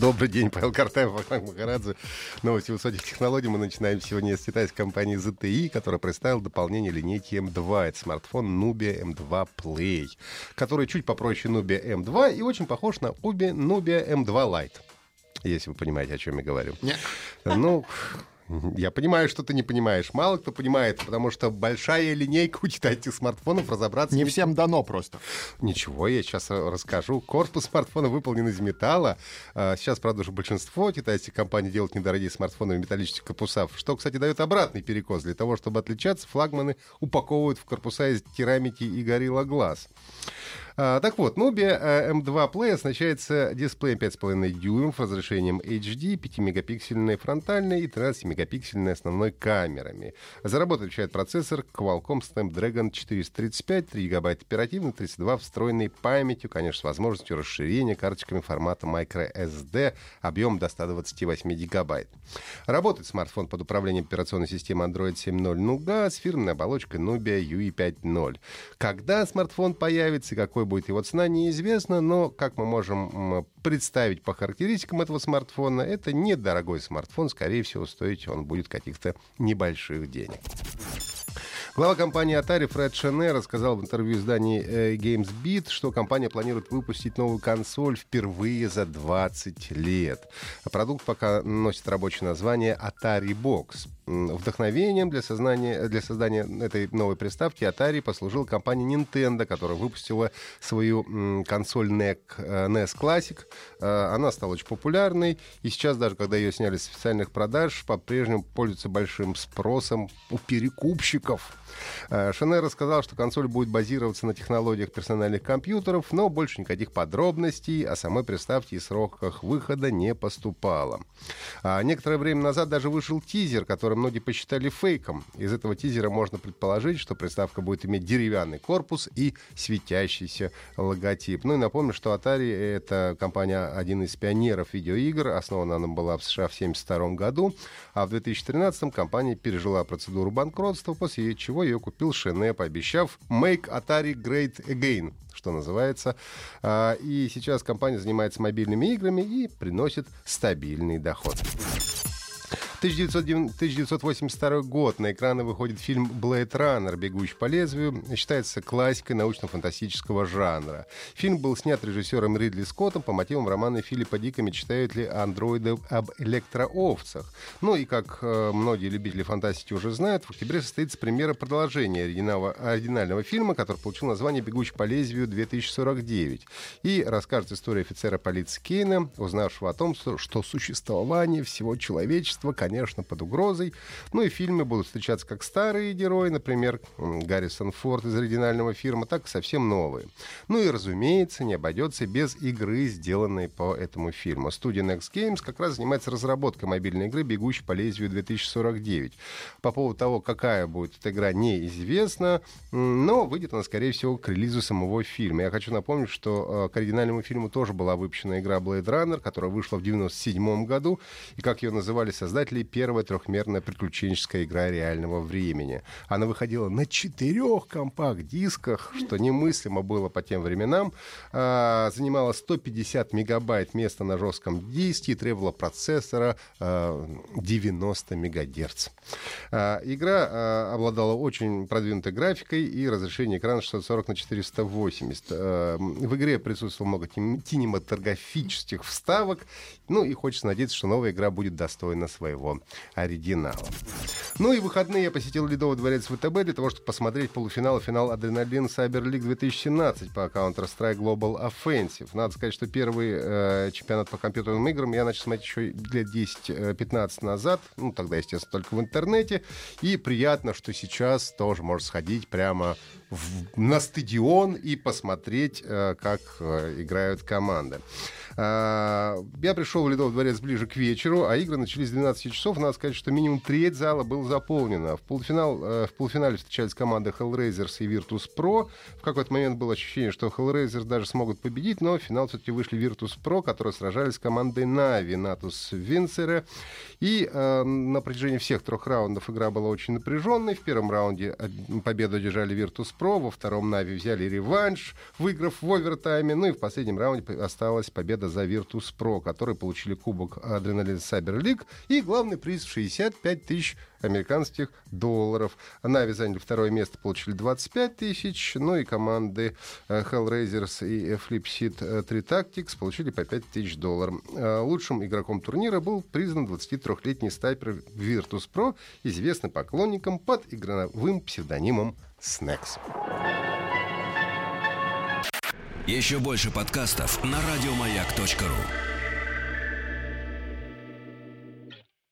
Добрый день, Павел Картаев, Вахтанг Махарадзе. Новости высоких технологий мы начинаем сегодня с китайской компании ZTE, которая представила дополнение линейки M2. Это смартфон Nubia M2 Play, который чуть попроще Nubia M2 и очень похож на обе Nubia M2 Lite. Если вы понимаете, о чем я говорю. Нет. Ну, я понимаю, что ты не понимаешь. Мало кто понимает, потому что большая линейка у китайских смартфонов разобраться... Не всем дано просто. Ничего, я сейчас расскажу. Корпус смартфона выполнен из металла. А, Сейчас, правда, уже большинство китайских компаний делают недорогие смартфоны в металлических корпусах, что, кстати, дает обратный перекос. Для того, чтобы отличаться, флагманы упаковывают в корпуса из керамики и горилла глаз. А, так вот, Nubia э, M2 Play оснащается дисплеем 5,5 дюймов, разрешением HD, 5-мегапиксельной фронтальной и 13-мегапиксельной основной камерами. За работу отвечает процессор Qualcomm Snapdragon 435, 3 гигабайта оперативной, 32 встроенной памятью, конечно, с возможностью расширения карточками формата microSD, объем до 128 гигабайт. Работает смартфон под управлением операционной системы Android 7.0 Nougat с фирменной оболочкой Nubia UE 5.0. Когда смартфон появится и какой будет его цена, неизвестно, но, как мы можем представить по характеристикам этого смартфона, это недорогой смартфон, скорее всего, стоить он будет каких-то небольших денег. Глава компании Atari Фред Шене рассказал в интервью изданию э, GamesBeat, что компания планирует выпустить новую консоль впервые за 20 лет. Продукт пока носит рабочее название Atari Box. Вдохновением для, сознания, для создания этой новой приставки Atari послужила компания Nintendo, которая выпустила свою консоль NEC, э, NES Classic. Э, Она стала очень популярной, и сейчас, даже когда ее сняли с официальных продаж, по-прежнему пользуется большим спросом у перекупщиков. Э, Шене рассказал, что консоль будет базироваться на технологиях персональных компьютеров, но больше никаких подробностей о самой приставке и сроках выхода не поступало. А некоторое время назад даже вышел тизер, который многие посчитали фейком. Из этого тизера можно предположить, что приставка будет иметь деревянный корпус и светящийся логотип. Ну и напомню, что Atari — это компания, один из пионеров видеоигр. Основана она была в США в 1972 году, а в 2013 компания пережила процедуру банкротства, после чего ее купил Шене, пообещав «Make Atari Great Again», что называется. А, И сейчас компания занимается мобильными играми и приносит стабильный доход. 1909 1982 год. На экраны выходит фильм «Блейд Раннер. Бегущий по лезвию». Считается классикой научно-фантастического жанра. Фильм был снят режиссером Ридли Скоттом по мотивам романа Филиппа Дика «Мечтают ли андроиды об электроовцах?». Ну и, как э, многие любители фантастики уже знают, в октябре состоится премьера продолжения оригинального, оригинального фильма, который получил название «Бегущий по лезвию 2049». И расскажет историю офицера полиции Кейна, узнавшего о том, что существование всего человечества, конечно, под угрозой. Ну и в фильме будут встречаться как старые герои, например, Гаррисон Форд из оригинального фильма, так и совсем новые. Ну и, разумеется, не обойдется без игры, сделанной по этому фильму. Студия Next Games как раз занимается разработкой мобильной игры «Бегущий по лезвию 2049». По поводу того, какая будет эта игра, неизвестно, но выйдет она, скорее всего, к релизу самого фильма. Я хочу напомнить, что э, к оригинальному фильму тоже была выпущена игра Blade Runner, которая вышла в 97 году, и, как ее называли создатели, первая трехмерная приключенческая игра реального времени. Она выходила на четырех компакт-дисках, что немыслимо было по тем временам. А, занимала 150 мегабайт места на жестком диске и требовала процессора а, 90 мегагерц. А, игра а, обладала очень продвинутой графикой и разрешение экрана 640 на 480. А, в игре присутствовало много кинематографических вставок. Ну и хочется надеяться, что новая игра будет достойна своего оригинала. Ну и выходные я посетил Ледовый дворец ВТБ для того, чтобы посмотреть полуфинал и финал Адреналин Cyber League 2017 по Counter-Strike Global Offensive. Надо сказать, что первый э, чемпионат по компьютерным играм я начал смотреть еще лет 10-15 назад. Ну, тогда, естественно, только в интернете. И приятно, что сейчас тоже можно сходить прямо в, на стадион и посмотреть, э, как э, играют команды. А, я пришел в Ледовый дворец ближе к вечеру, а игры начались с 12 часов. Надо сказать, что минимум треть зала было заполнено. В, полуфинал, э, в полуфинале встречались команды Hellraisers и Virtus Pro. В какой-то момент было ощущение, что Hellraisers даже смогут победить, но в финал все-таки вышли Virtus Pro, которые сражались с командой Navi, Natus Vincere. И э, на протяжении всех трех раундов игра была очень напряженной. В первом раунде победу одержали Virtus Pro, во втором Navi взяли реванш, выиграв в овертайме. Ну и в последнем раунде осталась победа за Virtus Pro, которые получили кубок Adrenaline Cyber League и главный приз в 65 тысяч американских долларов. Нави заняли второе место, получили 25 тысяч, ну и команды э, Hellraisers и Flipseed 3 Tactics получили по 5 тысяч долларов. Э, лучшим игроком турнира был признан 23-летний снайпер Virtus Pro, известный поклонникам под игровым псевдонимом Snacks. Еще больше подкастов на радиомаяк.ру